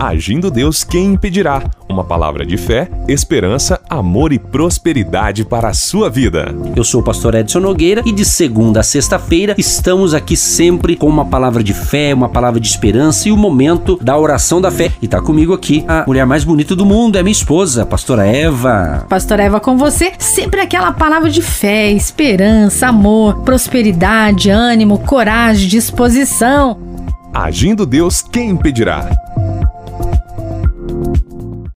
Agindo Deus, quem impedirá? Uma palavra de fé, esperança, amor e prosperidade para a sua vida. Eu sou o pastor Edson Nogueira e de segunda a sexta-feira estamos aqui sempre com uma palavra de fé, uma palavra de esperança e o momento da oração da fé. E tá comigo aqui a mulher mais bonita do mundo, é minha esposa, pastora Eva. Pastora Eva com você, sempre aquela palavra de fé, esperança, amor, prosperidade, ânimo, coragem, disposição. Agindo Deus, quem impedirá?